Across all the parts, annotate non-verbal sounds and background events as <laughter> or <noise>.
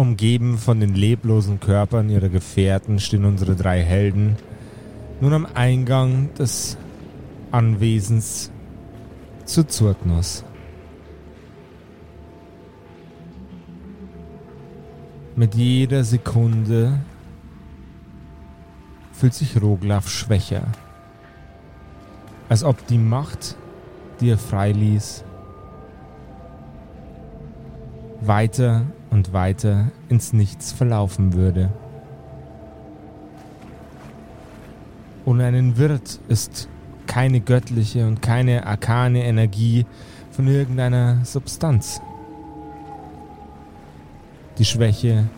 Umgeben von den leblosen Körpern ihrer Gefährten stehen unsere drei Helden nun am Eingang des Anwesens zu Zurtnos. Mit jeder Sekunde fühlt sich Roglaf schwächer, als ob die Macht, die er freiließ, weiter und weiter ins Nichts verlaufen würde. Ohne einen Wirt ist keine göttliche und keine arkane Energie von irgendeiner Substanz. Die Schwäche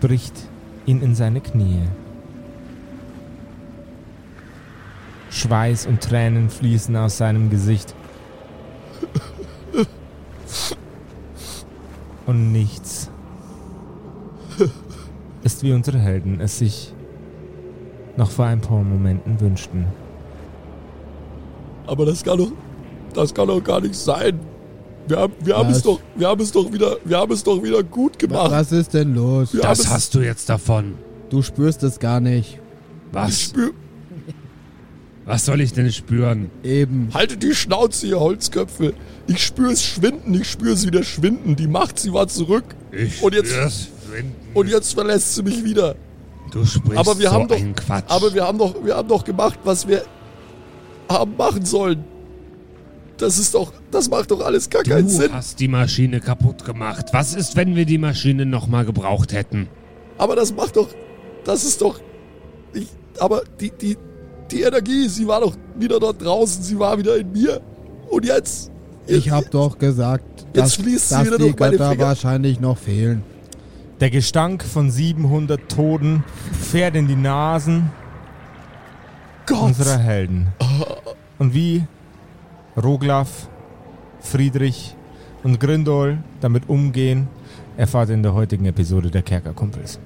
bricht ihn in seine Knie. Schweiß und Tränen fließen aus seinem Gesicht. Und nichts ist wie unsere Helden es sich noch vor ein paar Momenten wünschten. Aber das kann doch, das kann doch gar nicht sein. Wir haben, wir haben Was? es doch, wir haben es doch wieder, wir haben es doch wieder gut gemacht. Was ist denn los? Wir Das es- hast du jetzt davon. Du spürst es gar nicht. Ich Was? spür, Was soll ich denn spüren? Eben. haltet die Schnauze, ihr Holzköpfe. Ich spüre es schwinden, ich spüre sie wieder schwinden. Die Macht, sie war zurück. Ich Und jetzt- spür's schwinden. Und jetzt verlässt sie mich wieder. du sprichst Aber wir so haben doch, einen Quatsch. aber wir haben doch, wir haben doch gemacht, was wir haben machen sollen. Das ist doch, das macht doch alles gar keinen du Sinn. hast die Maschine kaputt gemacht. Was ist, wenn wir die Maschine nochmal gebraucht hätten? Aber das macht doch, das ist doch, ich, aber die, die, die Energie, sie war doch wieder dort draußen, sie war wieder in mir. Und jetzt, Ich hab doch gesagt, Jetzt dass, fließt sie dass wieder die Götter wahrscheinlich noch fehlen. Der Gestank von 700 Toten fährt in die Nasen Gott, unserer Helden. Und wie Roglaf, Friedrich und Grindol damit umgehen, erfahrt ihr in der heutigen Episode der Kerkerkumpels.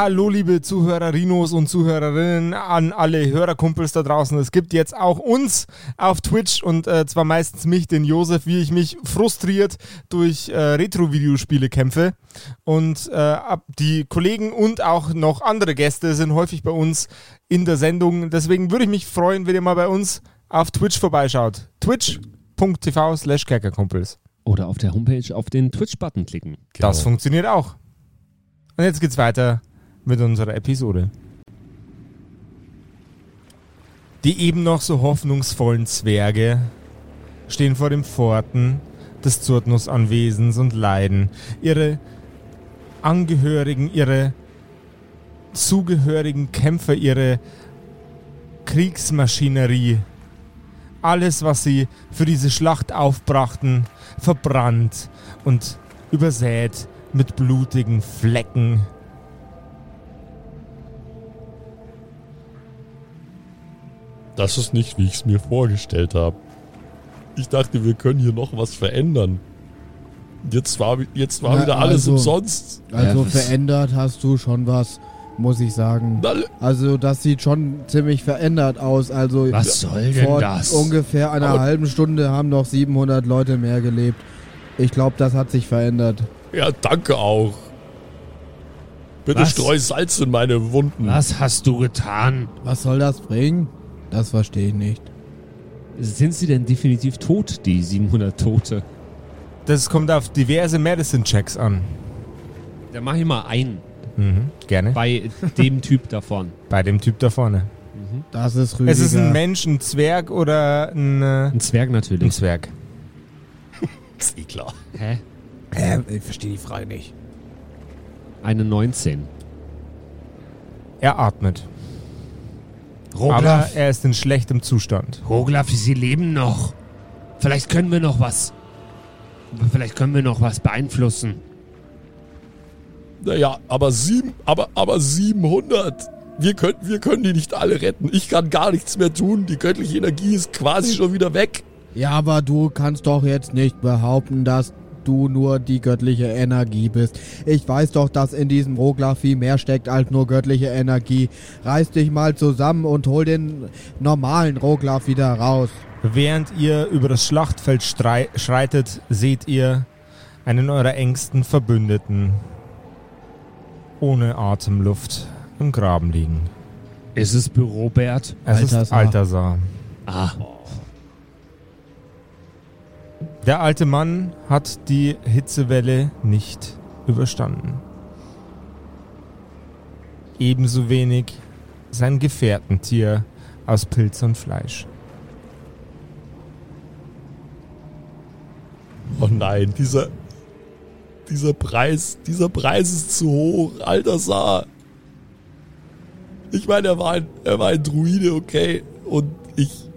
Hallo liebe Zuhörerinos und Zuhörerinnen, an alle Hörerkumpels da draußen. Es gibt jetzt auch uns auf Twitch und äh, zwar meistens mich, den Josef, wie ich mich frustriert durch äh, Retro-Videospiele kämpfe. Und äh, die Kollegen und auch noch andere Gäste sind häufig bei uns in der Sendung. Deswegen würde ich mich freuen, wenn ihr mal bei uns auf Twitch vorbeischaut. twitch.tv slash Kerkerkumpels. Oder auf der Homepage auf den Twitch-Button klicken. Das funktioniert auch. Und jetzt geht's weiter mit unserer Episode. Die eben noch so hoffnungsvollen Zwerge stehen vor den Pforten des Zurtnus-Anwesens und leiden. Ihre Angehörigen, ihre zugehörigen Kämpfer, ihre Kriegsmaschinerie, alles, was sie für diese Schlacht aufbrachten, verbrannt und übersät mit blutigen Flecken. Das ist nicht, wie ich es mir vorgestellt habe. Ich dachte, wir können hier noch was verändern. Jetzt war, jetzt war Na, wieder alles also- umsonst. Also Ja, verändert hast du schon was, muss ich sagen. Na, Also das sieht schon ziemlich verändert aus. Also Was soll denn vor das? ungefähr einer Aber- halben Stunde haben noch 700 Leute mehr gelebt. Ich glaube, das hat sich verändert. Ja, danke auch. Bitte Was? streu Salz in meine Wunden. Was hast du getan? Was soll das bringen? Das verstehe ich nicht. Sind sie denn definitiv tot, die 700 Tote? Das kommt auf diverse Medicine-Checks an. Da mach ich mal ein. Mhm, gerne. Bei dem Typ davon. <laughs> Bei dem Typ da vorne. Das ist Rüdiger. Es ist ein Mensch, ein Zwerg oder ein, äh, Ein Zwerg ein natürlich. Zwerg. <laughs> Ist eh klar. Hä? Äh, ich verstehe die Frage nicht. Eine 19. Er atmet. Aber Roglaf, er ist in schlechtem Zustand. Roglaf, sie leben noch. Vielleicht können wir noch was. Vielleicht können wir noch was beeinflussen. Naja, aber sieben, aber, aber 700. wir können, wir können die nicht alle retten. Ich kann gar nichts mehr tun. Die göttliche Energie ist quasi schon wieder weg. Ja, aber du kannst doch jetzt nicht behaupten, dass du nur die göttliche Energie bist. Ich weiß doch, dass in diesem Roglaf viel mehr steckt als nur göttliche Energie. Reiß dich mal zusammen und hol den normalen Roglaf wieder raus. Während ihr über das Schlachtfeld schreitet, seht ihr einen eurer engsten Verbündeten ohne Atemluft im Graben liegen. Ist es Bürobert? Es ist Altasar. Altasar. Ah, Der alte Mann hat die Hitzewelle nicht überstanden. Ebenso wenig sein Gefährtentier aus Pilz und Fleisch. Oh nein, dieser, dieser Preis, dieser Preis ist zu hoch. Alter Saar. Ich meine, er war ein, er war ein Druide, okay. Und ich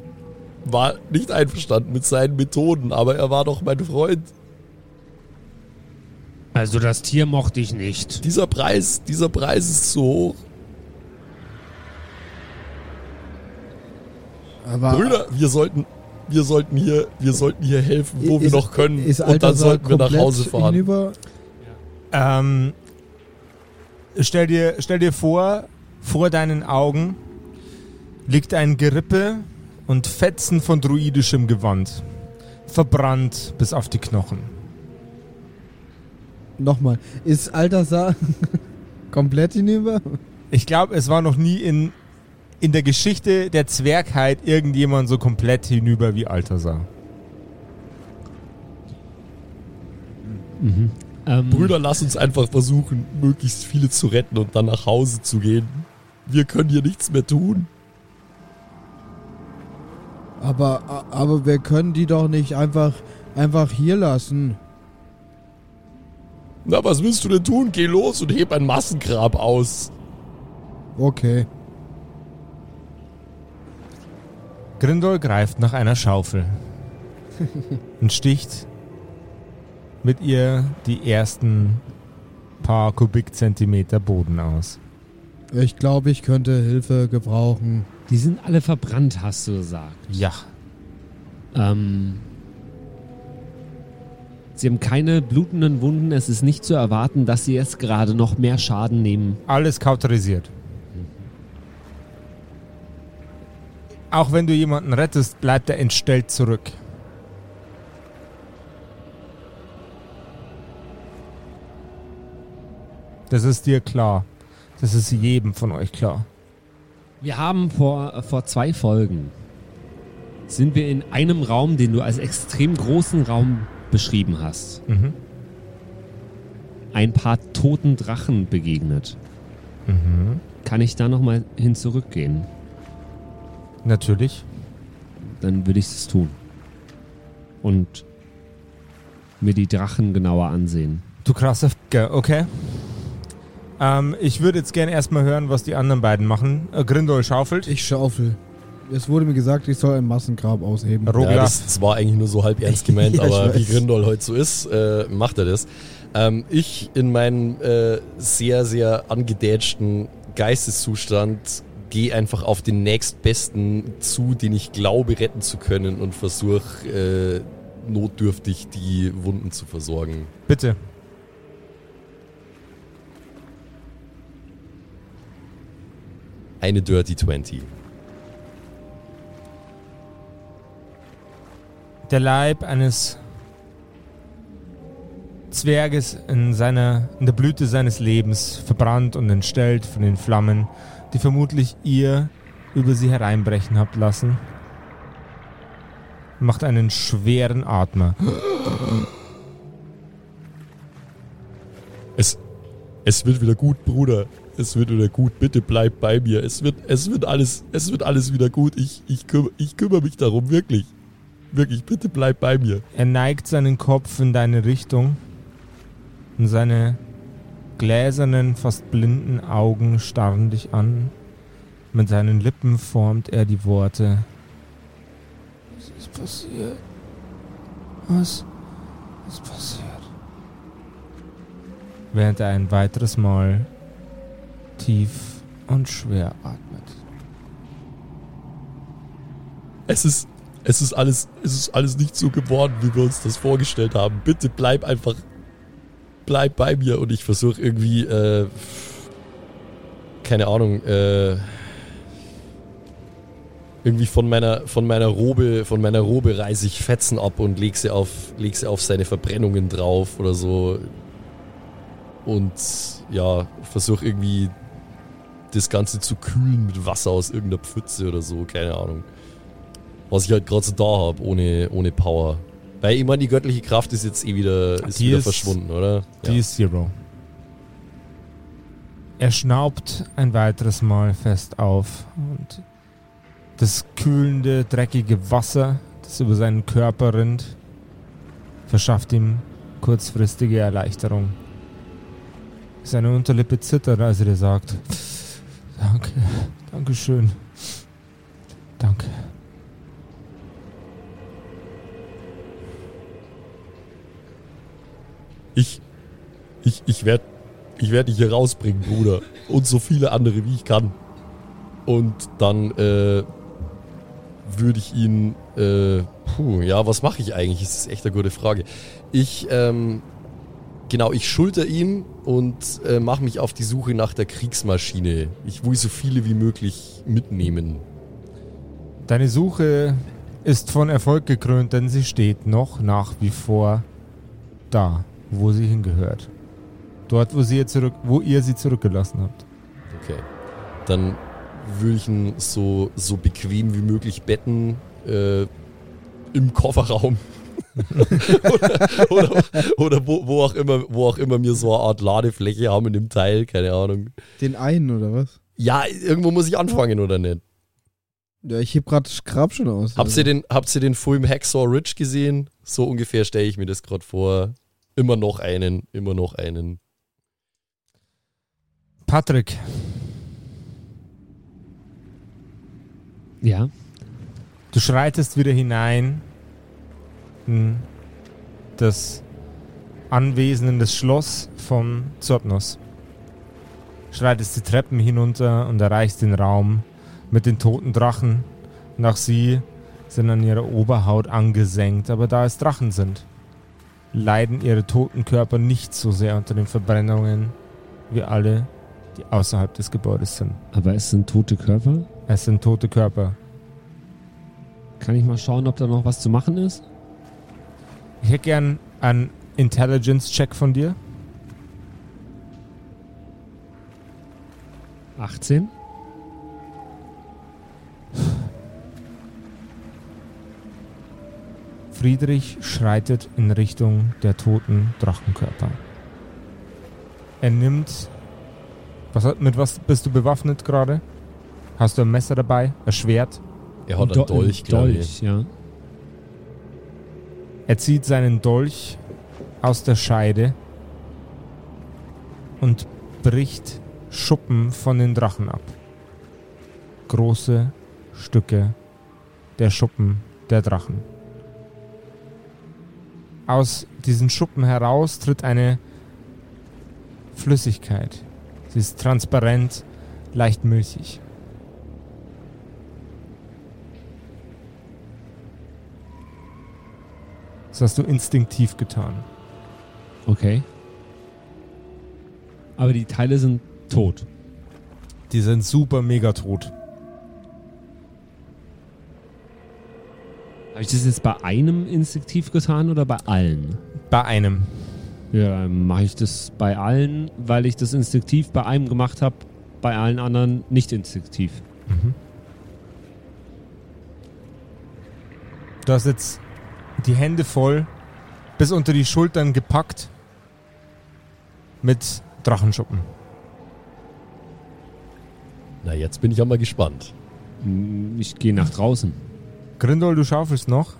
war nicht einverstanden mit seinen Methoden, aber er war doch mein Freund. also das Tier mochte ich nicht. Dieser Preis, dieser Preis ist zu hoch. Aber Brüder, wir sollten, wir sollten hier, wir sollten hier helfen, wo wir ist- noch können. ist und dann sollten wir nach Hause fahren. Hinüber? Ähm, stell, dir, stell dir vor, vor deinen Augen liegt ein Gerippe und Fetzen von druidischem Gewand. Verbrannt bis auf die Knochen. Nochmal. Ist Altasar <laughs> komplett hinüber? Ich glaube, es war noch nie in, in der Geschichte der Zwergheit irgendjemand so komplett hinüber wie Altasar. Ähm, Brüder, lass uns einfach versuchen, möglichst viele zu retten und dann nach Hause zu gehen. Wir können hier nichts mehr tun. Aber, aber wir können die doch nicht einfach, einfach hier lassen. Na, was willst du denn tun? Geh los und heb ein Massengrab aus. Okay. Grindol greift nach einer Schaufel <laughs> und sticht mit ihr die ersten paar Kubikzentimeter Boden aus. Ich glaube, ich könnte Hilfe gebrauchen. Die sind alle verbrannt, hast du gesagt. Ja, Ähm, sie haben keine blutenden Wunden. Es ist nicht zu erwarten, dass sie jetzt gerade noch mehr Schaden nehmen. alles kauterisiert. Auch wenn du jemanden rettest, bleibt er entstellt zurück. Das ist dir klar. Das ist jedem von euch klar. Wir haben vor, vor zwei Folgen sind wir in einem Raum, den du als extrem großen Raum beschrieben hast, Mhm. ein paar toten Drachen begegnet. Mhm. Kann ich da nochmal hin zurückgehen? Natürlich. Dann würde ich es tun. Und mir die Drachen genauer ansehen. Du krasser F***er, okay. Ähm, ich würde jetzt gerne erstmal hören, was die anderen beiden machen. Äh, Grindol schaufelt. Ich schaufel. Es wurde mir gesagt, ich soll ein Massengrab ausheben. Ja, das, war eigentlich nur so halb ernst gemeint, <laughs> Ja, aber wie. Grindol heute so ist, äh, macht er das. Ähm, ich in meinem äh, sehr, sehr angedätschten Geisteszustand gehe einfach auf den nächstbesten zu, den ich glaube retten zu können und versuche äh, notdürftig die Wunden zu versorgen. Bitte. Eine Dirty 20. Der Leib eines Zwerges in, seiner, in der Blüte seines Lebens, verbrannt und entstellt von den Flammen, die vermutlich ihr über sie hereinbrechen habt lassen, macht einen schweren Atmer. Es, es wird wieder gut, Bruder. Es wird wieder gut. Bitte bleib bei mir. Es wird, es wird alles, es wird alles wieder gut. Ich, ich, kümmere, ich kümmere mich darum, wirklich. Wirklich, bitte bleib bei mir. Er neigt seinen Kopf in deine Richtung und seine gläsernen, fast blinden Augen starren dich an. Mit seinen Lippen formt er die Worte. Was ist passiert? Was ist passiert? Während er ein weiteres Mal tief und schwer atmet. Es ist, es ist alles, es ist alles nicht so geworden, wie wir uns das vorgestellt haben. Bitte bleib einfach, bleib bei mir und ich versuche irgendwie, äh, keine Ahnung, äh, irgendwie von meiner, von meiner Robe, von meiner Robe reiße ich Fetzen ab und leg sie auf, leg sie auf seine Verbrennungen drauf oder so. Und ja, versuche irgendwie das Ganze zu kühlen mit Wasser aus irgendeiner Pfütze oder so, keine Ahnung. Was ich halt gerade so da habe, ohne, ohne Power. Weil ich meine, die göttliche Kraft ist jetzt eh wieder, ist Die wieder ist- verschwunden, oder? Die ist Zero. Er schnaubt ein weiteres Mal fest auf und das kühlende, dreckige Wasser, das über seinen Körper rinnt, verschafft ihm kurzfristige Erleichterung. Seine Unterlippe zittert, als er dir sagt: Danke, danke schön. Danke. Ich, ich, ich werde ich werd dich hier rausbringen, Bruder. Und so viele andere, wie ich kann. Und dann äh, würde ich ihn. Äh, puh, ja, was mache ich eigentlich? Das ist echt eine gute Frage. Ich, ähm, genau, ich schulter ihn und äh, mache mich auf die Suche nach der Kriegsmaschine. Ich will so viele wie möglich mitnehmen. Deine Suche ist von Erfolg gekrönt, denn sie steht noch nach wie vor da, wo sie hingehört. Dort, wo, sie ihr, zurück, wo ihr sie zurückgelassen habt. Okay. Dann würde ich ihn so, so bequem wie möglich betten äh, im Kofferraum. Oder oder, oder wo, wo, auch immer, wo auch immer wir so eine Art Ladefläche haben in dem Teil, keine Ahnung. Den einen oder was? Ja, irgendwo muss ich anfangen, oder nicht? Ja, ich heb gerade Grab schon aus. Habt ihr den, habt ihr den Film Hacksaw Ridge gesehen? So ungefähr stelle ich mir das gerade vor. Immer noch einen, immer noch einen. Patrick, Ja. du schreitest wieder hinein in das Anwesen, in das Schloss von Zotnos. Schreitest die Treppen hinunter und erreichst den Raum mit den toten Drachen. Und auch sie sind an ihrer Oberhaut angesenkt, aber da es Drachen sind, leiden ihre toten Körper nicht so sehr unter den Verbrennungen wie alle, die außerhalb des Gebäudes sind. Aber es sind tote Körper. Es sind tote Körper. Kann ich mal schauen, ob da noch was zu machen ist? Ich hätte gern einen Intelligence-Check von dir. 18. Friedrich schreitet in Richtung der toten Drachenkörper. Er nimmt. Was, mit was bist du bewaffnet gerade? Hast du ein Messer dabei? Ein Schwert? Er hat Do- einen Dolch, glaube ich. Dolch, ja. Er zieht seinen Dolch aus der Scheide und bricht Schuppen von den Drachen ab. Große Stücke der Schuppen der Drachen. Aus diesen Schuppen heraus tritt eine Flüssigkeit. Sie ist transparent, leicht milchig. Das hast du instinktiv getan. Okay. Aber die Teile sind tot. Die sind super mega tot. Habe ich das jetzt bei einem instinktiv getan oder bei allen? Bei einem. Ja, mache ich das bei allen, weil ich das instinktiv bei einem gemacht habe, bei allen anderen nicht instinktiv. Du hast jetzt die Hände voll, bis unter die Schultern gepackt mit Drachenschuppen. Na, jetzt bin ich auch mal gespannt. Ich gehe nach draußen. Grindol, du schaufelst noch.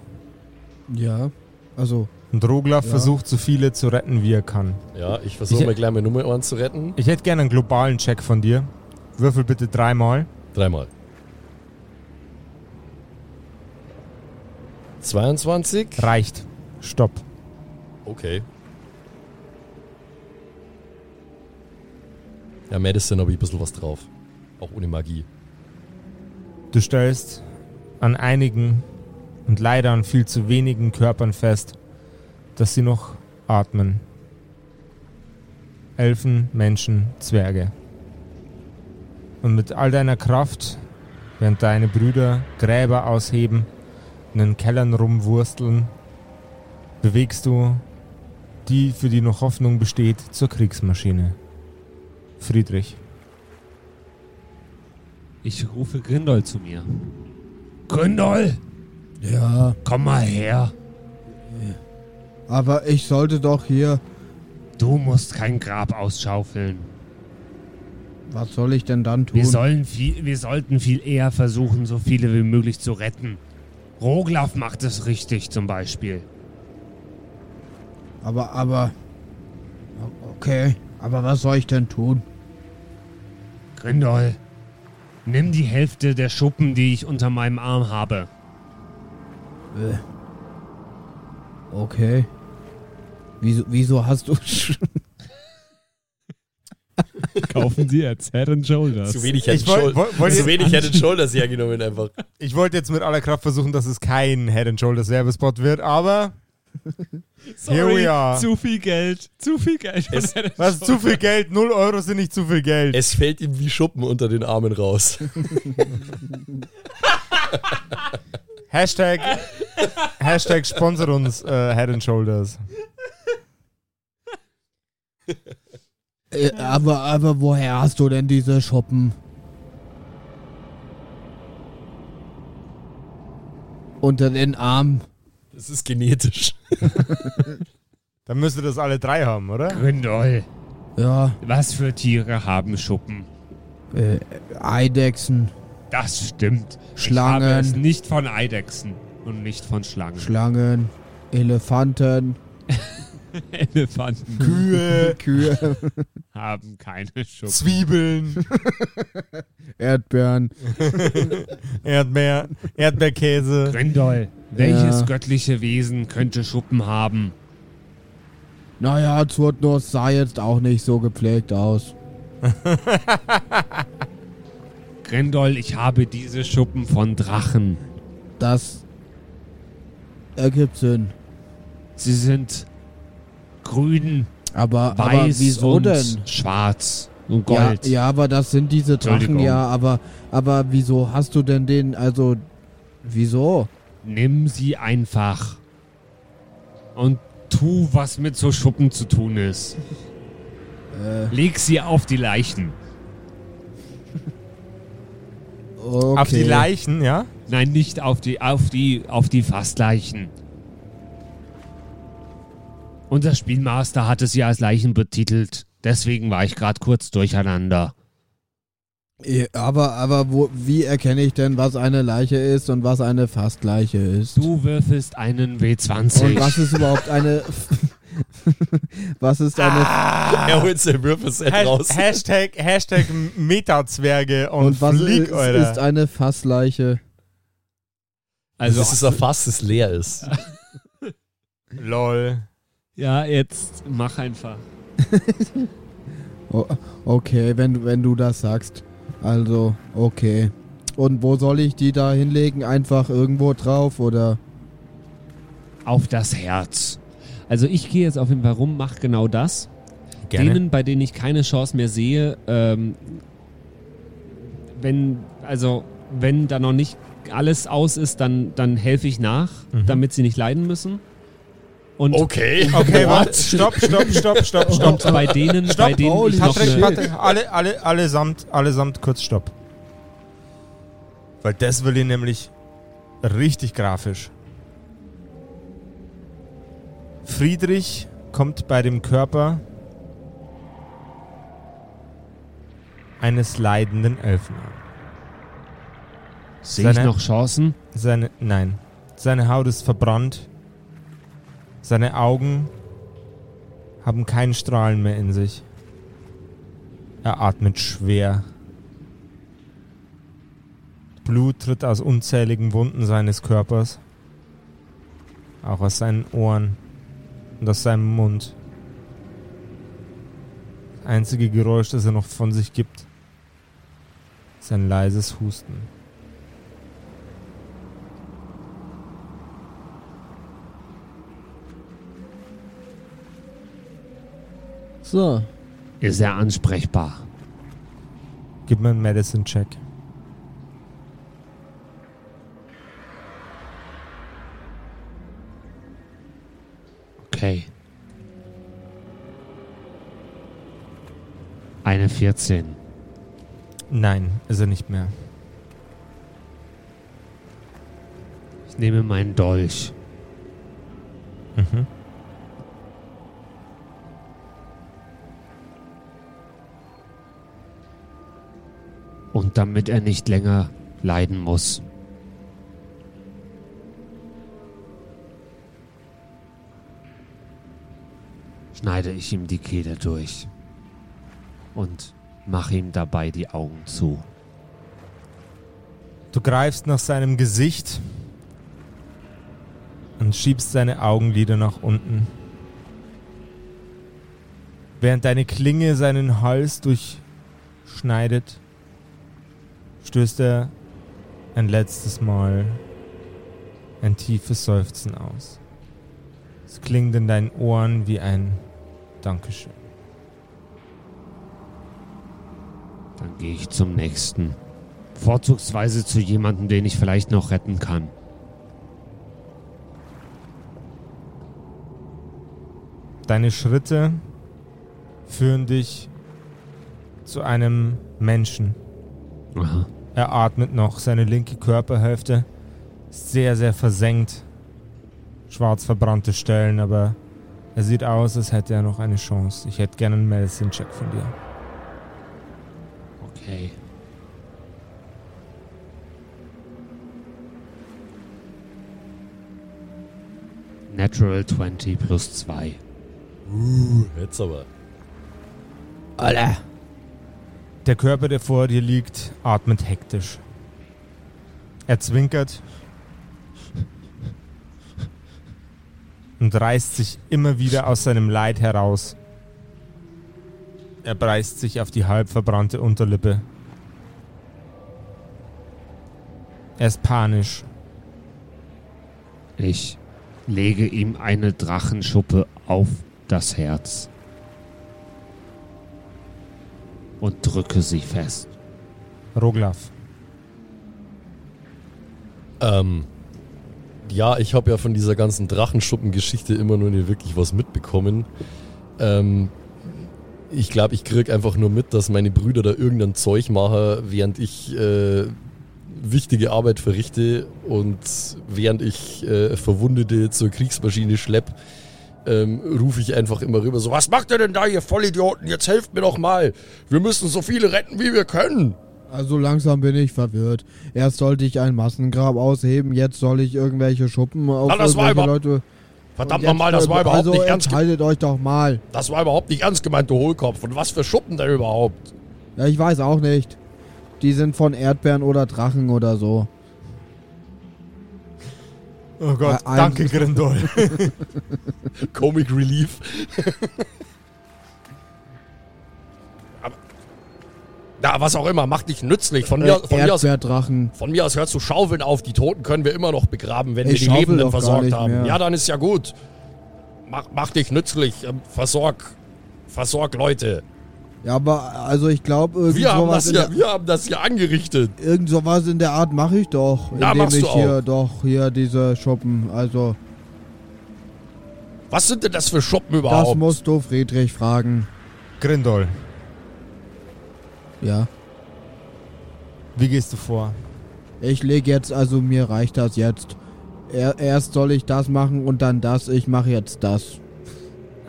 Ja, also Und Roglaf Ja. versucht so viele zu retten, wie er kann. Ja, ich versuche mal gleich meine Nummer 1 zu retten. Ich hätte gerne einen globalen Check von dir. Würfel bitte dreimal. Dreimal. 22. Reicht. Stopp. Okay. Ja, Madison habe ich ein bisschen was drauf. Auch ohne Magie. Du stellst an einigen und leider an viel zu wenigen Körpern fest, dass sie noch atmen. Elfen, Menschen, Zwerge. Und mit all deiner Kraft, während deine Brüder Gräber ausheben, in den Kellern rumwursteln, bewegst du die, für die noch Hoffnung besteht, zur Kriegsmaschine. Friedrich. Ich rufe Grindol zu mir. Grindol, Ja, komm mal her. aber ich sollte doch hier. Du musst kein Grab ausschaufeln. Was soll ich denn dann tun? Wir, sollen viel, wir sollten viel eher versuchen, so viele wie möglich zu retten. Roglaf macht es richtig zum Beispiel. aber, aber. Okay, aber was soll ich denn tun? Grindol, nimm die Hälfte der Schuppen, die ich unter meinem Arm habe. Äh. Okay. Wieso, wieso hast du. <laughs> Kaufen Sie jetzt Head and Shoulders. Zu wenig Head and woll- wollt Shoulders. Zu wenig Head and Shoulders hergenommen einfach. Ich wollte jetzt mit aller Kraft versuchen, dass es kein Head and Shoulders Werbespot wird, aber here we are. Zu viel Geld. Zu viel Geld. Es- Was ist zu viel Geld? 0 Euro sind nicht zu viel Geld. Es fällt ihm wie Schuppen unter den Armen raus. <laughs> Hashtag, Hashtag sponsor uns äh, Head and Shoulders. Äh, aber, aber woher hast du denn diese Schuppen? Unter den Arm. Das ist genetisch. <laughs> Dann müsste das alle drei haben, oder? Grindol, Ja, was für Tiere haben Schuppen? äh, Eidechsen, Das stimmt. Schlangen. Ich habe es nicht von Eidechsen und nicht von Schlangen. Schlangen, Elefanten, <laughs> <laughs> Elefanten Kühe, <laughs> Kühe, <laughs> haben keine Schuppen. Zwiebeln, Erdbeeren. Erdbeer, Erdbeerkäse. Grindol, welches Ja. göttliche Wesen könnte Schuppen haben? Naja, Zurtnuss sah jetzt auch nicht so gepflegt aus. Grindol, ich habe diese Schuppen von Drachen. Das ergibt Sinn. Sie sind grün, Aber, aber weiß wieso und denn? schwarz und Ja, gold. ja, aber das sind diese Drachen, ja, aber, aber wieso hast du denn den, also, wieso? Nimm sie einfach und tu, was mit so Schuppen zu tun ist. Äh, Leg sie auf die Leichen. okay. Auf die Leichen, ja? Nein, nicht auf die, auf die, auf die Fastleichen. Unser Spielmaster hat es ja als Leichen betitelt. Deswegen war ich gerade kurz durcheinander. Aber, aber wo, wie erkenne ich denn, was eine Leiche ist und was eine Fastleiche ist? Du würfelst einen W20. Und was ist überhaupt eine... <laughs> was ist eine... Er holt sein Würfelset Has raus. Hashtag, Hashtag Metazwerge und, und was Flieg, ist, Alter. ist eine Fassleiche? Also, also, das ist ein Fass, das leer ist. <laughs> Lol. Ja, jetzt mach einfach. <laughs> O- okay, wenn, wenn du das sagst. Also, okay. Und wo soll ich die da hinlegen? Einfach irgendwo drauf oder... Auf das Herz. Also ich gehe jetzt auf jeden Fall rum, mach genau das. Denen, bei denen ich keine Chance mehr sehe, ähm, wenn, also, wenn da noch nicht alles aus ist, dann, dann helfe ich nach, Mhm. damit sie nicht leiden müssen. Und, Okay. <laughs> Okay, warte. Stopp, stopp, stopp, stopp, stopp. und bei denen, bei Stopp, denen holy ich noch Patrick, eine, Patrick, alle, alle, allesamt, allesamt kurz Stopp. Weil das will ich nämlich richtig grafisch. Friedrich kommt bei dem Körper eines leidenden Elfen an. sehe ich noch Chancen. Seine, nein, seine Haut ist verbrannt. Seine Augen haben keinen Strahlen mehr in sich. Er atmet schwer. Blut tritt aus unzähligen Wunden seines Körpers. Auch aus seinen Ohren und aus seinem Mund. Das einzige Geräusch, das er noch von sich gibt, ist ein leises Husten. So. Ist er ansprechbar? Gib mir einen Medicine-Check. Okay. Eine 14. Nein, ist er nicht mehr. Ich nehme meinen Dolch. Mhm. Und damit er nicht länger leiden muss. Schneide ich ihm die Kehle durch. Und mache ihm dabei die Augen zu. Du greifst nach seinem Gesicht und schiebst seine Augenlider nach unten. Während deine Klinge seinen Hals durchschneidet, stößt er ein letztes Mal ein tiefes Seufzen aus. Es klingt in deinen Ohren wie ein Dankeschön. Dann gehe ich zum nächsten. Vorzugsweise zu jemandem, den ich vielleicht noch retten kann. Deine Schritte führen dich zu einem Menschen. Aha. Er atmet noch, seine linke Körperhälfte ist sehr, sehr versenkt. Schwarz verbrannte Stellen, aber er sieht aus, als hätte er noch eine Chance. Ich hätte gerne einen Medicine-Check von dir. Okay. Natural 20 plus 2. Jetzt aber. Alter. Der Körper, der vor dir liegt, atmet hektisch. Er zwinkert und reißt sich immer wieder aus seinem Leid heraus. Er beißt sich auf die halb verbrannte Unterlippe. Er ist panisch. Ich lege ihm eine Drachenschuppe auf das Herz und drücke sie fest. Roglaf. Ähm, ja, ich habe ja von dieser ganzen Drachenschuppen-Geschichte immer nur nicht wirklich was mitbekommen. Ähm, ich glaube, ich krieg einfach nur mit, dass meine Brüder da irgendein Zeug machen, während ich äh, wichtige Arbeit verrichte und während ich äh, Verwundete zur Kriegsmaschine schlepp, ähm, rufe ich einfach immer rüber so, was macht ihr denn da, ihr Vollidioten? Jetzt helft mir doch mal. Wir müssen so viele retten, wie wir können. Also langsam bin ich verwirrt. Erst sollte ich ein Massengrab ausheben, jetzt soll ich irgendwelche Schuppen auf Na, das irgendwelche Leute. Verdammt nochmal, das war überhaupt also nicht ernst gemeint. euch doch mal. Das war überhaupt nicht ernst gemeint, du Hohlkopf. Und was für Schuppen denn überhaupt? Ja, ich weiß auch nicht. Die sind von Erdbeeren oder Drachen oder so. Oh Gott, Äh, danke Grindol. <laughs> Comic Relief. Aber, na, was auch immer, mach dich nützlich. Von mir, von, mir aus, von mir aus hörst du Schaufeln auf. Die Toten können wir immer noch begraben, wenn Ich wir die Lebenden versorgt haben. mehr. Ja, dann ist ja gut. Mach, mach dich nützlich. ähm, Versorg, versorg Leute. Ja, aber also ich glaube, irgend, Wir haben, das der- wir haben das hier angerichtet. irgend sowas in der Art mache ich doch. Na, indem machst ich du hier doch hier diese Schuppen. Also, Was sind denn das für Schuppen das überhaupt? musst du Friedrich fragen. Grindol, Ja. wie gehst du vor? Ich lege jetzt, also mir reicht das jetzt. Er, erst soll ich das machen und dann das. Ich mache jetzt das.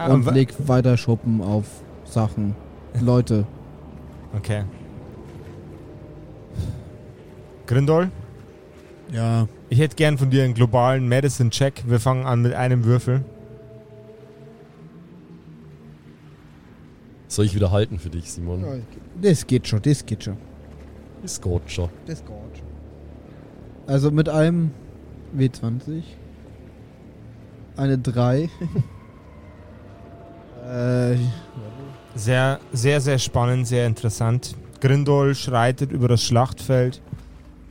Und leg weiter Schuppen auf Sachen. Leute. Okay. Grindol, Ja. ich hätte gern von dir einen globalen Medicine-Check. Wir fangen an mit einem Würfel. Soll ich wieder halten für dich, Simon? Das geht schon, das geht schon. Ist gut schon. Das geht schon. Also mit einem W20. Eine 3. <laughs> äh, Sehr, sehr, sehr spannend, sehr interessant. Grindol schreitet über das Schlachtfeld.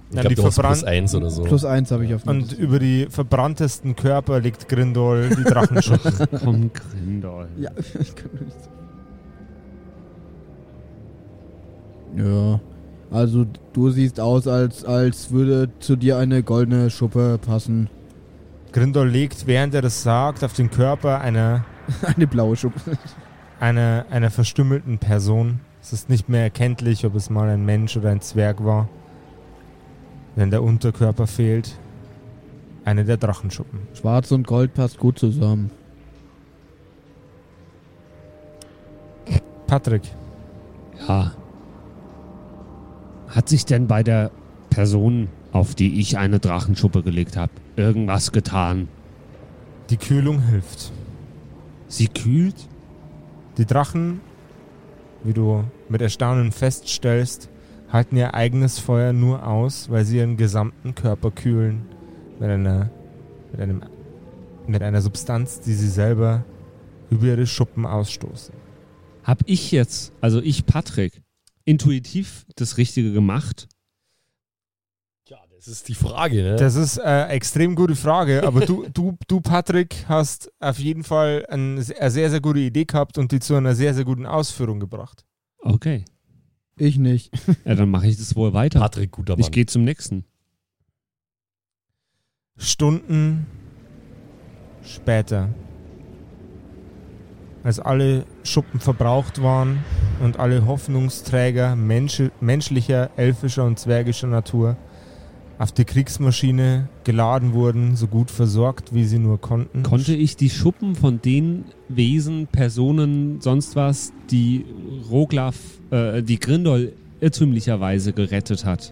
Ich glaube, die du hast plus eins oder so. Plus eins habe ich auf Und über die verbranntesten Körper legt Grindol die Drachenschuppen. Komm, <laughs> Grindol. Ja, <laughs> ich kann nicht. Ja. Also du siehst aus, als, als würde zu dir eine goldene Schuppe passen. Grindol legt, während er das sagt, auf den Körper einer, <laughs> Eine blaue Schuppe. Einer, einer verstümmelten Person. Es ist nicht mehr erkenntlich, ob es mal ein Mensch oder ein Zwerg war. Wenn der Unterkörper fehlt, eine der Drachenschuppen. Schwarz und Gold passt gut zusammen. Patrick, Ja. Hat sich denn bei der Person, auf die ich eine Drachenschuppe gelegt habe, irgendwas getan? die Kühlung hilft. Sie kühlt? Die Drachen, wie du mit Erstaunen feststellst, halten ihr eigenes Feuer nur aus, weil sie ihren gesamten Körper kühlen mit einer, mit einem, mit einer Substanz, die sie selber über ihre Schuppen ausstoßen. Hab ich jetzt, also ich Patrick, intuitiv das Richtige gemacht? Das ist die Frage, ne? Das ist eine extrem gute Frage, aber du, <laughs> du, du, Patrick, hast auf jeden Fall ein, eine sehr, sehr gute Idee gehabt und die zu einer sehr, sehr guten Ausführung gebracht. Okay. Ich nicht. <laughs> Ja, dann mache ich das wohl weiter. Patrick, guter Mann. Ich gehe zum nächsten. Stunden später, als alle Schuppen verbraucht waren und alle Hoffnungsträger Mensch, menschlicher, elfischer und zwergischer Natur auf die Kriegsmaschine geladen wurden, so gut versorgt, wie sie nur konnten. Konnte ich die Schuppen von den Wesen, Personen, sonst was, die Roglaf, äh, die Grindol irrtümlicherweise gerettet hat,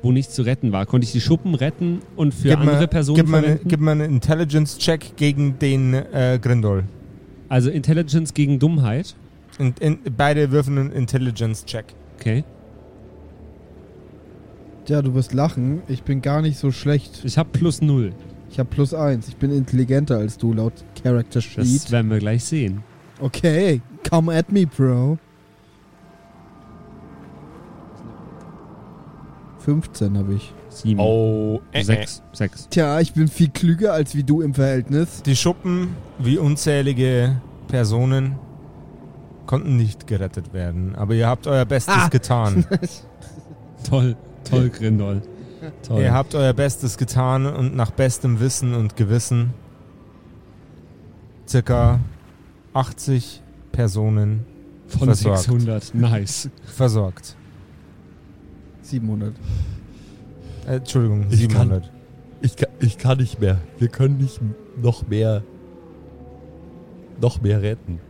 wo nichts zu retten war, konnte ich die Schuppen retten und für gib andere mir, Personen gib eine, verwenden? gib mir einen Intelligence-Check gegen den äh, Grindol. also Intelligence gegen Dummheit. In, in, beide würfen einen Intelligence-Check. Okay. Tja, du wirst lachen. Ich bin gar nicht so schlecht. Ich habe plus null. Ich habe plus eins. Ich bin intelligenter als du laut Character Das Sheet. werden wir gleich sehen. Okay, come at me, Bro. 15 habe ich. Sieben. Oh, äh, Sechs. Sechs. Tja, ich bin viel klüger als wie du im Verhältnis. Die Schuppen, wie unzählige Personen, konnten nicht gerettet werden. Aber ihr habt euer Bestes Ah. getan. <laughs> Toll. Toll, Grindol. Toll. ihr habt euer Bestes getan und nach bestem Wissen und Gewissen circa 80 Personen Von versorgt. 600. Nice. versorgt. 700. Äh, Entschuldigung, Ich 700. Ich kann, ich kann nicht mehr. Wir können nicht noch mehr noch mehr retten.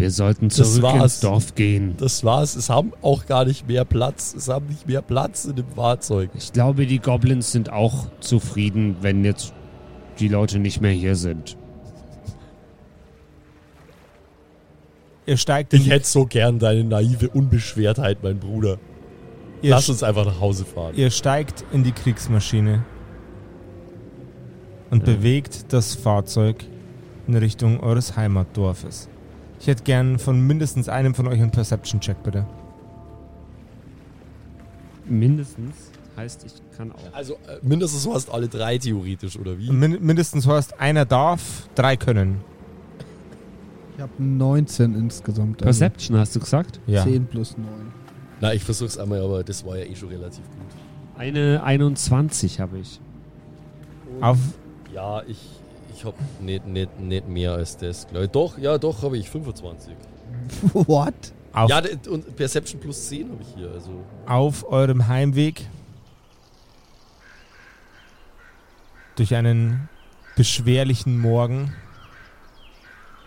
Wir sollten Das zurück war's. ins Dorf gehen. Das war's. Es haben auch gar nicht mehr Platz. Es haben nicht mehr Platz in dem Fahrzeug. Ich glaube, die Goblins sind auch zufrieden, wenn jetzt die Leute nicht mehr hier sind. Ihr steigt in Ich hätte so gern deine naive Unbeschwertheit, mein Bruder. ihr, Lass uns einfach nach Hause fahren. ihr steigt in die Kriegsmaschine und Ja. bewegt das Fahrzeug in Richtung eures Heimatdorfes. Ich hätte gern von mindestens einem von euch einen Perception-Check, bitte. Mindestens heißt, ich kann auch. Also äh, mindestens hast alle drei theoretisch, oder wie? Min mindestens heißt, einer darf, drei können. Ich habe 19 insgesamt. also Perception hast du gesagt? Ja. 10 plus 9. Na, ich versuch's einmal, aber das war ja eh schon relativ gut. Eine 21 habe ich. Auf, Ja, ich, ich hab nicht, nicht, nicht mehr als das. glaub ich. Doch, ja, doch, habe ich 25. <laughs> What? auf, Ja, und Perception plus 10 habe ich hier. Also auf eurem Heimweg durch einen beschwerlichen Morgen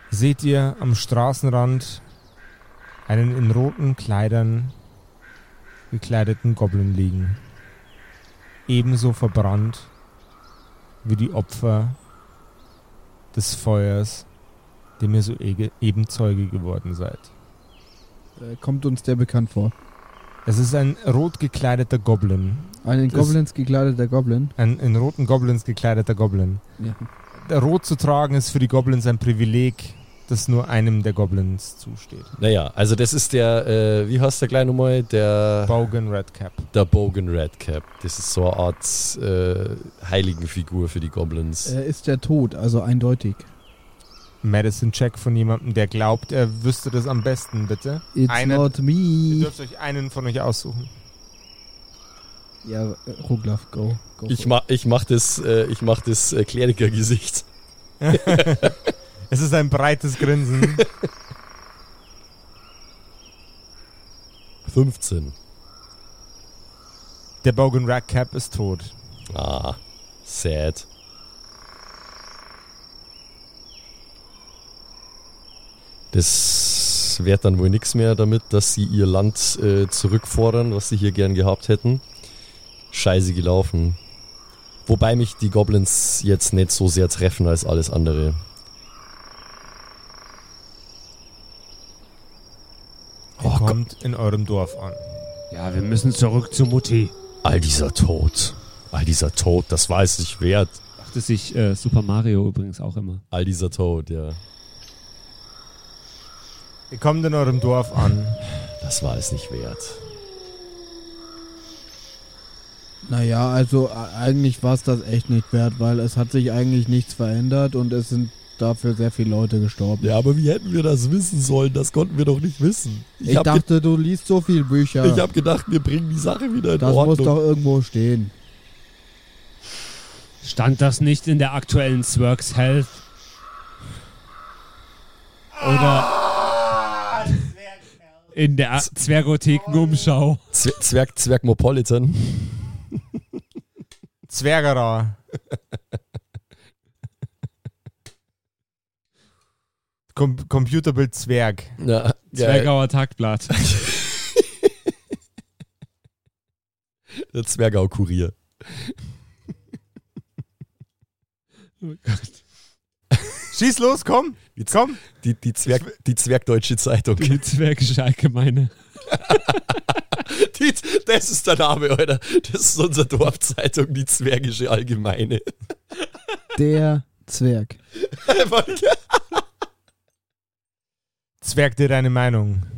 seht ihr am Straßenrand einen in roten Kleidern gekleideten Goblin liegen. Ebenso verbrannt wie die Opfer des Feuers, dem ihr so eben Zeuge geworden seid. Äh, kommt uns der bekannt vor. Es ist ein rot gekleideter Goblin. Ein in Goblins gekleideter Goblin. Ein in roten Goblins gekleideter Goblin. Ja. Der Rot zu tragen ist für die Goblins ein Privileg, das nur einem der Goblins zusteht. Naja, also das ist der, äh, wie heißt der gleich nochmal? Der, Bogan Redcap. der Bogan Redcap. Das ist so eine Art äh, Heiligenfigur für die Goblins. Er ist der Tod, also eindeutig. Medicine-Check von jemandem, der glaubt, er wüsste das am besten, bitte. It's Einer- not Ihr me. dürft euch einen von euch aussuchen. Ja, Ruglaf, go. go Ich mach, ich mach das, äh, ich mach das äh, Klerikergesicht. <laughs> <laughs> Es ist ein breites Grinsen. <laughs> 15. Der Bogan Redcap ist tot. Ah, sad. Das wird dann wohl nichts mehr damit, dass sie ihr Land äh, zurückfordern, was sie hier gern gehabt hätten. Scheiße gelaufen. Wobei mich die Goblins jetzt nicht so sehr treffen als alles andere. Ihr Oh Gott. kommt in eurem Dorf an. Ja, wir müssen zurück zu Mutti. All dieser Tod. All dieser Tod, das war es nicht wert. Dachte sich äh, Super Mario übrigens auch immer. All dieser Tod, ja. Ihr kommt in eurem Dorf an. Das war es nicht wert. Naja, also eigentlich war es das echt nicht wert, weil es hat sich eigentlich nichts verändert und es sind dafür sehr viele Leute gestorben. Ja, aber wie hätten wir das wissen sollen? Das konnten wir doch nicht wissen. ich ge- dachte, du liest so viel Bücher. ich habe gedacht, wir bringen die Sache wieder in das muss Ordnung. doch irgendwo stehen. Stand das nicht in der aktuellen Zwergs Health? Oder in der Zwergotheken-Umschau? Zwer Zwerg Zwergmopolitan. Zwergerer. Com Computerbild Zwerg. Ja, Zwergauer Tagblatt. <laughs> der Zwergau-Kurier. Oh Gott. Schieß los, komm. Die, Z- Komm. die, die, Zwerg, die Zwergdeutsche Zeitung. Die Zwergische Allgemeine. <laughs> Die, das ist der Name, Alter. Das ist unsere Dorfzeitung, die Zwergische Allgemeine. Der Zwerg. <laughs> Zwerg dir deine Meinung. <laughs>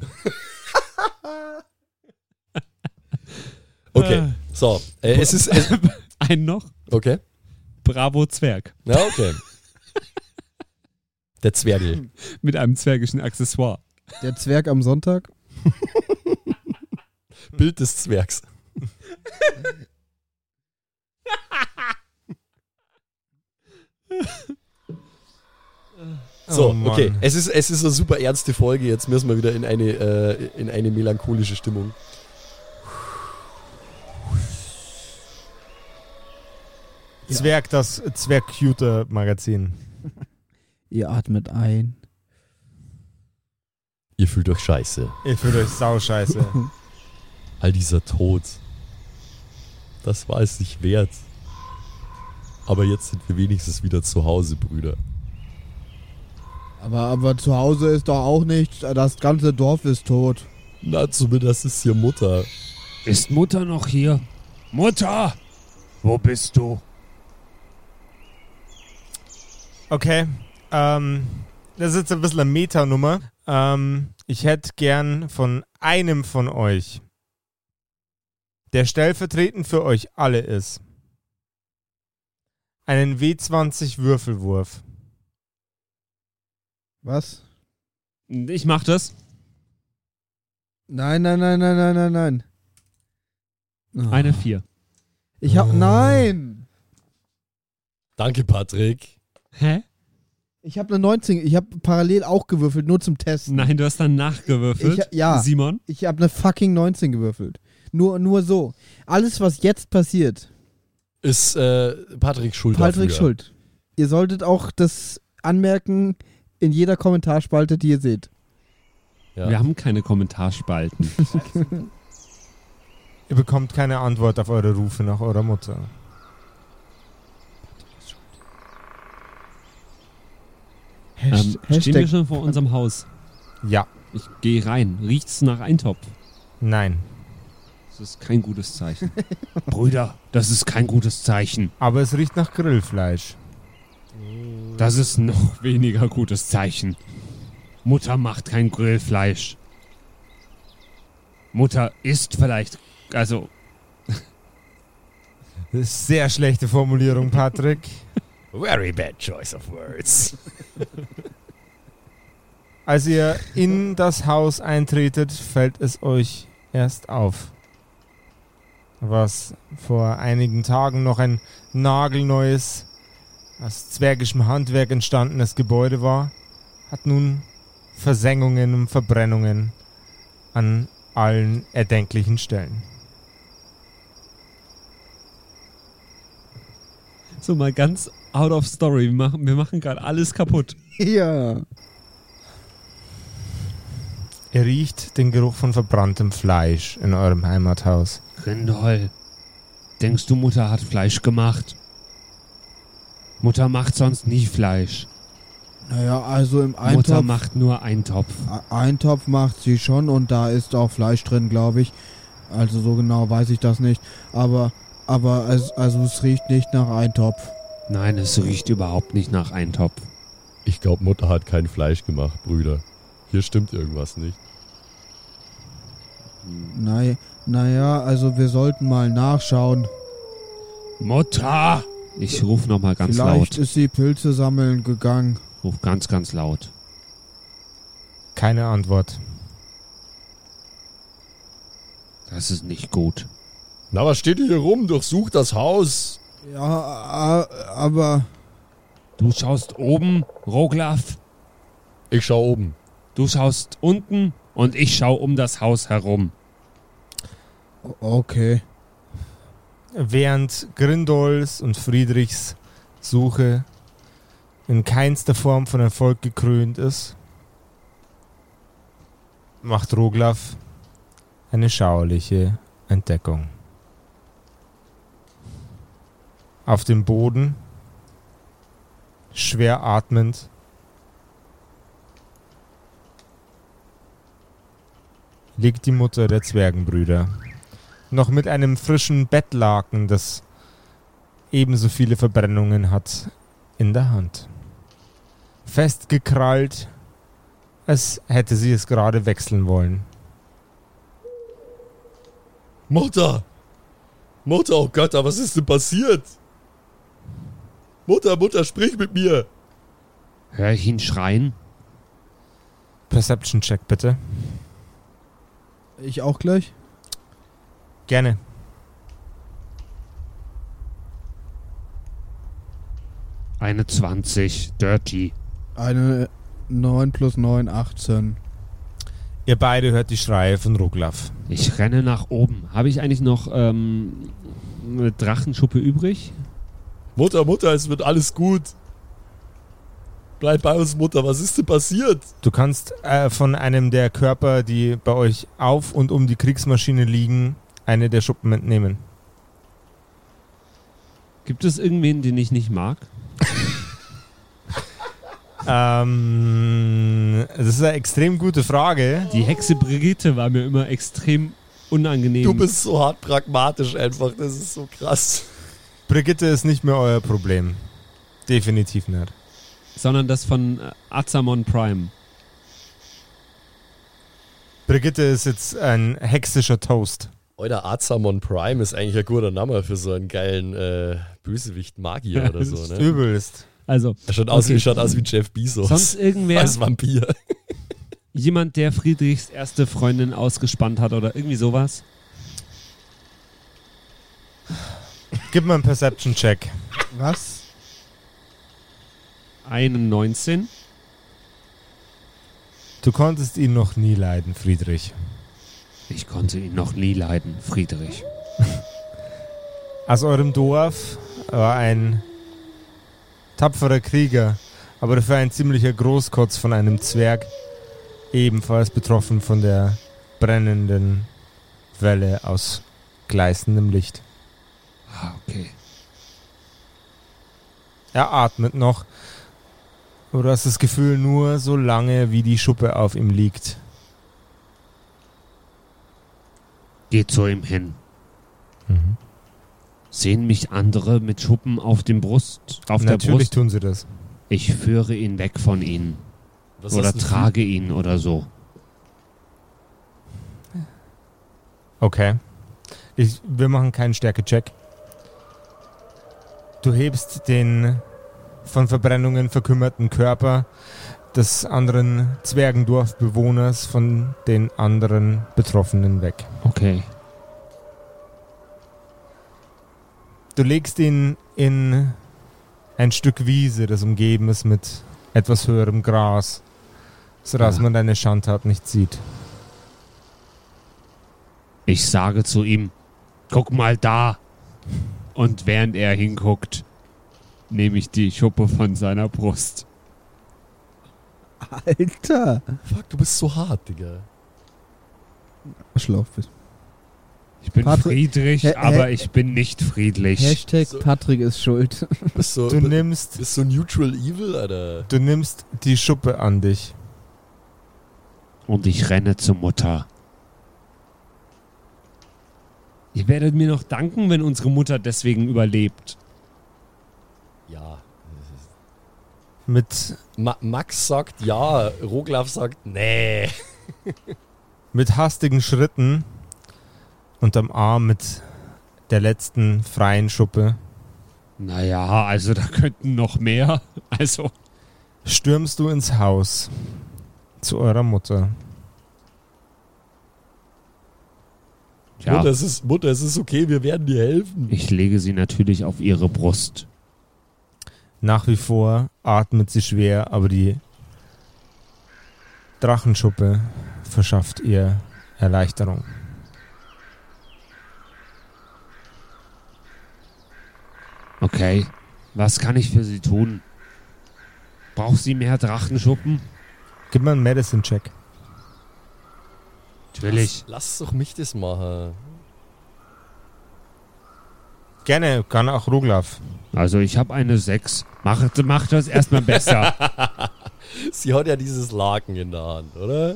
Okay, so. Äh, es ist. Es, <laughs> Ein noch. okay. Bravo Zwerg. Ja, okay. Der Zwergel. Mit einem zwergischen Accessoire. Der Zwerg am Sonntag. <laughs> Bild des Zwergs. So, Oh okay. Es ist, es ist eine super ernste Folge. Jetzt müssen wir wieder in eine, äh, in eine melancholische Stimmung. Zwerg, das Zwerg-Cuter-Magazin. <laughs> Ihr atmet ein. Ihr fühlt euch scheiße. Ihr fühlt euch sauscheiße. <laughs> All dieser Tod. Das war es nicht wert. Aber jetzt sind wir wenigstens wieder zu Hause, Brüder. Aber, aber zu Hause ist doch auch nichts. Das ganze Dorf ist tot. Na, zumindest ist hier Mutter. Ist Mutter noch hier? Mutter! Wo bist du? Okay. Ähm, das ist jetzt ein bisschen eine Metanummer. Ähm, ich hätte gern von einem von euch, der stellvertretend für euch alle ist, einen W20 Würfelwurf. Was? Ich mach das. Nein, nein, nein, nein, nein, nein, nein. Oh. Eine vier. Ich hab. Nein! Danke, Patrick. Hä? Ich habe eine 19. Ich habe parallel auch gewürfelt, nur zum Testen. Nein, du hast dann nachgewürfelt. Ich- ja. Simon? Ich habe eine fucking 19 gewürfelt. Nur, nur so. Alles, was jetzt passiert, Ist äh, Patrick schuld Patrick dafür. schuld. Ihr solltet auch das anmerken in jeder Kommentarspalte, die ihr seht. Ja. Wir haben keine Kommentarspalten. <laughs> Ihr bekommt keine Antwort auf eure Rufe nach eurer Mutter. ähm, stehen wir schon vor unserem Haus? Ja. Ich gehe rein. Riecht's nach Eintopf? Nein. Das ist kein gutes Zeichen. <laughs> Brüder, das ist kein gutes Zeichen. Aber es riecht nach Grillfleisch. Das ist noch <laughs> weniger gutes Zeichen. Mutter macht kein Grillfleisch. Mutter isst vielleicht, also Das ist sehr schlechte Formulierung, Patrick. <laughs> Very bad choice of words. <laughs> Als ihr in das Haus eintretet, fällt es euch erst auf. Was vor einigen Tagen noch ein nagelneues, aus zwergischem Handwerk entstandenes Gebäude war, hat nun Versengungen und Verbrennungen an allen erdenklichen Stellen. so mal ganz out of story. Wir machen, wir machen gerade alles kaputt. <laughs> Ja. Ihr riecht den Geruch von verbranntem Fleisch in eurem Heimathaus. Grindol, denkst du, Mutter hat Fleisch gemacht? Mutter macht sonst nie Fleisch. Naja, also im Mutter Eintopf, macht nur Eintopf. Eintopf macht sie schon und da ist auch Fleisch drin, glaube ich. Also so genau weiß ich das nicht. Aber, aber es, also es riecht nicht nach Eintopf. Nein, es riecht überhaupt nicht nach Eintopf. Ich glaube, Mutter hat kein Fleisch gemacht, Brüder. Hier stimmt irgendwas nicht. Naja, naja, also wir sollten mal nachschauen. Mutter! Ich ruf noch mal ganz Vielleicht laut. ist sie Pilze sammeln gegangen. Ruf ganz, ganz laut. Keine Antwort. Das ist nicht gut. Na, was steht hier rum? Durchsucht das Haus. Ja, aber Du schaust oben, Roglaf. Ich schau oben. Du schaust unten und ich schau um das Haus herum. okay. Während Grindols und Friedrichs Suche in keinster Form von Erfolg gekrönt ist, macht Roglaf eine schauerliche Entdeckung. Auf dem Boden, schwer atmend, liegt die Mutter der Zwergenbrüder noch mit einem frischen Bettlaken, das ebenso viele Verbrennungen hat, in der Hand. Festgekrallt, als hätte sie es gerade wechseln wollen. Mutter! Mutter, oh Gott, was ist denn passiert? Mutter, Mutter, sprich mit mir! Hör ich ihn schreien? Perception Check bitte. Ich auch gleich? Gerne. Eine 20, dirty. Eine 9 plus 9, 18. Ihr beide hört die Schreie von Roglaf. Ich renne nach oben. Habe ich eigentlich noch ähm, eine Drachenschuppe übrig? Mutter, Mutter, es wird alles gut. Bleib bei uns, Mutter, was ist denn passiert? Du kannst äh, von einem der Körper, die bei euch auf und um die Kriegsmaschine liegen, eine der Schuppen entnehmen. Gibt es irgendwen, den ich nicht mag? <laughs> Ähm, das ist eine extrem gute Frage. Die Hexe Brigitte war mir immer extrem unangenehm. Du bist so hart pragmatisch einfach, das ist so krass. Brigitte ist nicht mehr euer Problem. Definitiv nicht. sondern das von äh, Azamon Prime. Brigitte ist jetzt ein hexischer Toast. Euer Azamon Prime ist eigentlich ein guter Name für so einen geilen äh, Bösewicht-Magier oder das so, ist ne? Übelst. Also, Er schaut aus, Okay. wie, schaut aus wie Jeff Bezos. sonst irgendwer, als Vampir. <laughs> jemand, der Friedrichs erste Freundin ausgespannt hat oder irgendwie sowas. Gib mal einen Perception-Check. Was? Eine 19. Du konntest ihn noch nie leiden, Friedrich. Ich konnte ihn noch nie leiden, Friedrich. <laughs> Aus eurem Dorf war ein tapferer Krieger, aber dafür ein ziemlicher Großkotz von einem Zwerg, ebenfalls betroffen von der brennenden Welle aus gleißendem Licht. Ah, okay. Er atmet noch, aber du hast das Gefühl nur so lange, wie die Schuppe auf ihm liegt. Geht zu ihm hin. Sehen mich andere mit Schuppen auf dem Brust, auf der Natürlich Brust. tun sie das. Ich führe ihn weg von ihnen. Was oder trage ihn oder so. Okay. Ich, wir machen keinen Stärke-Check. Du hebst den von Verbrennungen verkümmerten Körper des anderen Zwergendorfbewohners von den anderen Betroffenen weg. Okay. Du legst ihn in ein Stück Wiese, das umgeben ist mit etwas höherem Gras, sodass Ja. man deine Schandtat nicht sieht. Ich sage zu ihm, guck mal da. Und während er hinguckt, nehme ich die Schuppe von seiner Brust. Alter. Fuck, du bist so hart, Digga. Schlauf bist. Ich bin Patrick- friedlich, Hä- hä- aber ich bin nicht friedlich. Hashtag So. Patrick ist schuld. So, Du du nimmst, bist so neutral evil, Alter. du nimmst die Schuppe an dich. Und ich renne zur Mutter. Ihr werdet mir noch danken, wenn unsere Mutter deswegen überlebt. Ja. Mit, Ma Max sagt ja, Roglaf sagt nee. <laughs> mit hastigen Schritten unterm Arm mit der letzten freien Schuppe Naja, also da könnten noch mehr. <laughs> Also, stürmst du ins Haus zu eurer Mutter. ja, Mutter, es ist, Mutter, es ist okay, wir werden dir helfen. ich lege sie natürlich auf ihre Brust. Nach wie vor atmet sie schwer, aber die Drachenschuppe verschafft ihr Erleichterung. Okay, was kann ich für sie tun? Braucht sie mehr Drachenschuppen? Gib mal einen Medicine-Check. Natürlich. Lass, lass doch mich das machen. Gerne, kann auch Ruglaf. Also ich habe eine 6. Macht, macht das erstmal besser. <laughs> Sie hat ja dieses Laken in der Hand, oder?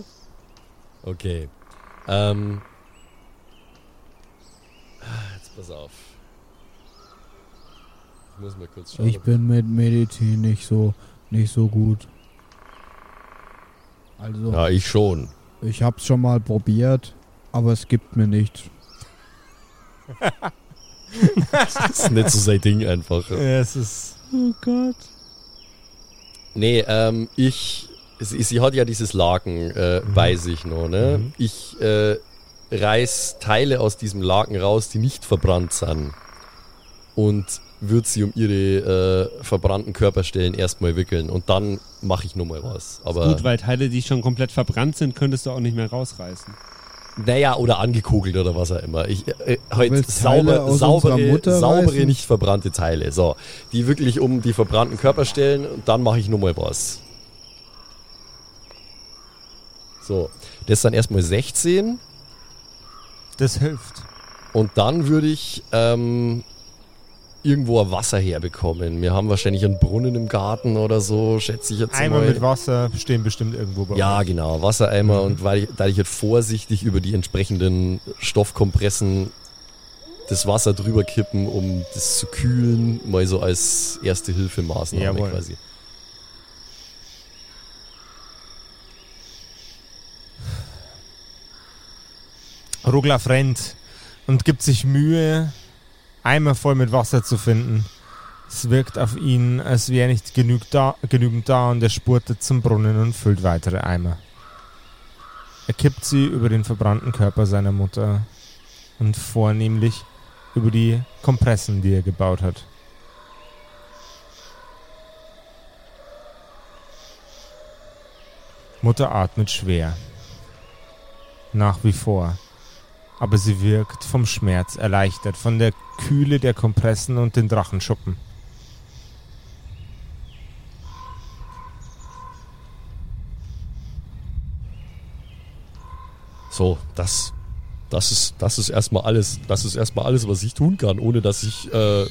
Okay. Ähm. Jetzt pass auf. Ich muss mal kurz schauen. Ich bin mit Medizin nicht so, nicht so gut. Also, ja, ich schon. ich hab's schon mal probiert, aber es gibt mir nichts. <laughs> <laughs> Das ist nicht so sein Ding einfach. Es ist. oh Gott. Nee, ähm, ich. Sie, sie hat ja dieses Laken, äh, weiß ich noch, ne? Mhm. Ich äh, reiß Teile aus diesem Laken raus, die nicht verbrannt sind. Und würde sie um ihre äh, verbrannten Körperstellen erstmal wickeln. Und dann mache ich nochmal was. Aber. Gut, weil Teile, die schon komplett verbrannt sind, könntest du auch nicht mehr rausreißen. Naja, oder angekugelt oder was auch immer. Ich äh, halt willst Teile sauber, saubere, saubere, nicht verbrannte Teile. So, die wirklich um die verbrannten Körper stellen und dann mache ich nochmal was. So, das ist dann erstmal 16 Das hilft. und dann würde ich ähm, irgendwo ein Wasser herbekommen. Wir haben wahrscheinlich einen Brunnen im Garten oder so, schätze ich jetzt Eimer mal. mit Wasser stehen bestimmt irgendwo bei Ja, euch. genau, Wassereimer Mhm. und weil ich, da ich jetzt vorsichtig über die entsprechenden Stoffkompressen das Wasser drüber kippen, um das zu kühlen, mal so als erste Hilfemaßnahme Jawohl. quasi. Ruglaf rennt und gibt sich Mühe, Eimer voll mit Wasser zu finden. Es wirkt auf ihn, als wäre nicht genug da, genügend da und er spurtet zum Brunnen und füllt weitere Eimer. Er kippt sie über den verbrannten Körper seiner Mutter und vornehmlich über die Kompressen, die er gebaut hat. Mutter atmet schwer. Nach wie vor. Aber sie wirkt vom Schmerz erleichtert, von der Kühle der Kompressen und den Drachenschuppen. So, das, das ist, das ist erstmal alles, das ist erstmal alles, was ich tun kann, ohne dass ich äh,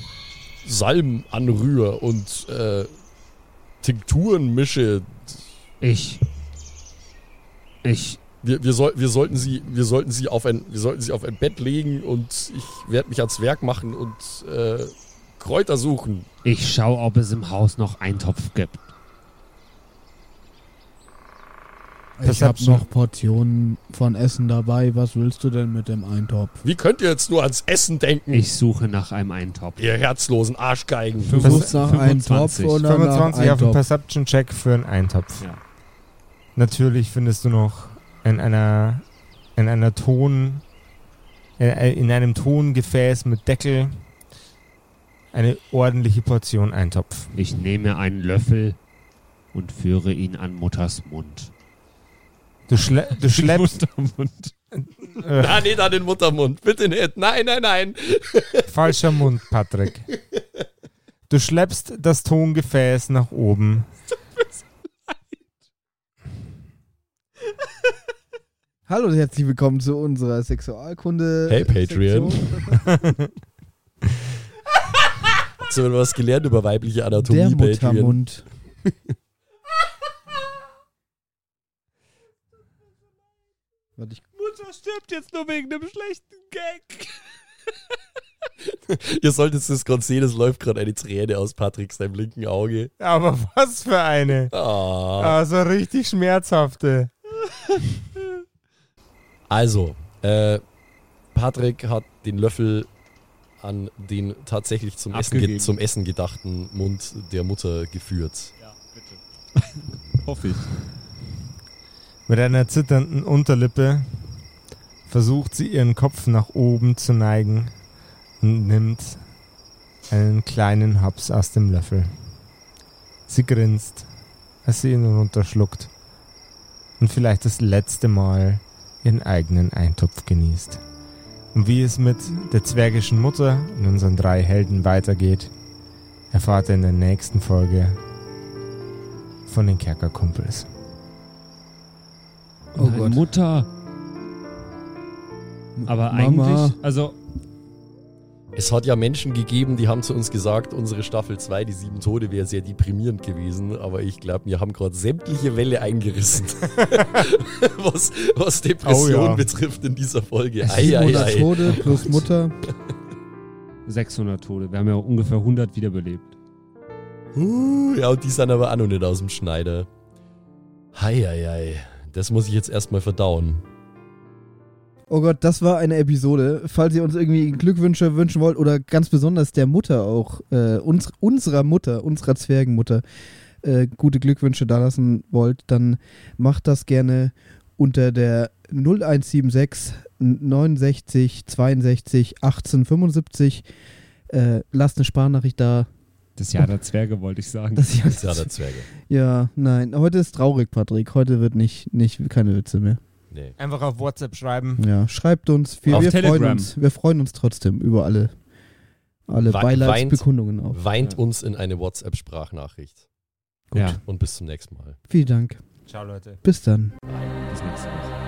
Salben anrühre und äh, Tinkturen mische. Ich. Ich. Wir, wir, soll, wir, sollten sie, wir, sollten sie auf ein, wir sollten sie auf ein Bett legen und ich werde mich ans Werk machen und äh, Kräuter suchen. Ich schau, ob es im Haus noch Eintopf gibt. Ich habe noch Portionen von Essen dabei. Was willst du denn mit dem Eintopf? Wie könnt ihr jetzt nur ans Essen denken? Ich suche nach einem Eintopf. ihr herzlosen Arschgeigen. Du suchst nach einem Topf 25. oder nach 25 auf den Eintopf? Perception-Check für einen Eintopf. Ja. Natürlich findest du noch in einer, in einer Ton, in, in einem Tongefäß mit Deckel eine ordentliche Portion Eintopf. Ich nehme einen Löffel und führe ihn an Mutters Mund. Du, schle du <laughs> schleppst Muttermund. äh, Na, nicht an den Muttermund. Bitte nicht. Nein, nein, nein. <laughs> falscher Mund, Patrick. Du schleppst das Tongefäß nach oben. Hallo und herzlich willkommen zu unserer Sexualkunde. Hey, Patreon. <laughs> Hast du was gelernt über weibliche Anatomie, Der Patreon? Muttermund. <laughs> Warte, ich Mutter stirbt jetzt nur wegen dem schlechten Gag. <laughs> Ihr solltet es gerade sehen, es läuft gerade eine Träne aus Patrick seinem linken Auge. Aber was für eine. Ah. Also richtig schmerzhafte. Also, äh, Patrick hat den Löffel an den tatsächlich zum Essen, ge Abgegeben. zum Essen gedachten Mund der Mutter geführt. Ja, bitte. <laughs> Hoffe ich. Mit einer zitternden Unterlippe versucht sie ihren Kopf nach oben zu neigen und nimmt einen kleinen Haps aus dem Löffel. Sie grinst, als sie ihn runterschluckt und vielleicht das letzte Mal ihren eigenen Eintopf genießt. Und wie es mit der zwergischen Mutter und unseren drei Helden weitergeht, erfahrt ihr in der nächsten Folge von den Kerkerkumpels. Oh Nein, Gott. Mutter. Aber Mama. eigentlich, also Es hat ja Menschen gegeben, die haben zu uns gesagt, unsere Staffel 2, die sieben Tode, wäre sehr deprimierend gewesen, aber ich glaube, wir haben gerade sämtliche Welle eingerissen, <laughs> was, was Depression Oh ja. betrifft in dieser Folge. Ei, ei, 700 ei. Tode plus <laughs> Mutter. 600 Tode. Wir haben ja ungefähr 100 wiederbelebt. Uh, ja, und die sind aber auch noch nicht aus dem Schneider. Hei, hei, hei. Das muss ich jetzt erstmal verdauen. Oh Gott, das war eine Episode. Falls ihr uns irgendwie Glückwünsche wünschen wollt oder ganz besonders der Mutter auch, äh, uns, unserer Mutter, unserer Zwergenmutter, äh, gute Glückwünsche da lassen wollt, dann macht das gerne unter der 0176 69 62 18 75. Äh, lasst eine Sparnachricht da. Das Jahr der Zwerge wollte ich sagen. <laughs> Das Das ist ja der Zwerge. ja, nein. Heute ist traurig, Patrick. Heute wird nicht, nicht keine Witze mehr. Nee. Einfach auf WhatsApp schreiben. Ja, schreibt uns. Wir, Auf wir freuen Telegram. uns. Wir freuen uns trotzdem über alle, alle We- Beileidsbekundungen auch. Weint Ja. uns in eine WhatsApp-Sprachnachricht. ja, Und bis zum nächsten Mal. Vielen Dank. Ciao, Leute. Bis dann. bis nächste Woche.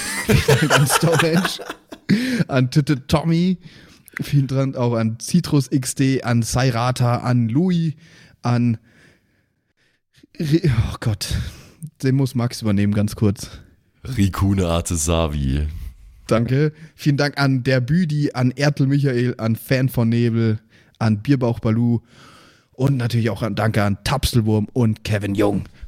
Vielen Dank an Stonehenge, an Titte Tommy, vielen Dank auch an Citrus XD, an Sairata, an Louis, an. Oh Gott, den muss Max übernehmen, ganz kurz. Rikune Artesavi. Danke. Vielen Dank an der Büdi, an Ertel Michael, an Fan von Nebel, an Bierbauch Balu und natürlich auch an Danke an Tapselwurm und Kevin Jung.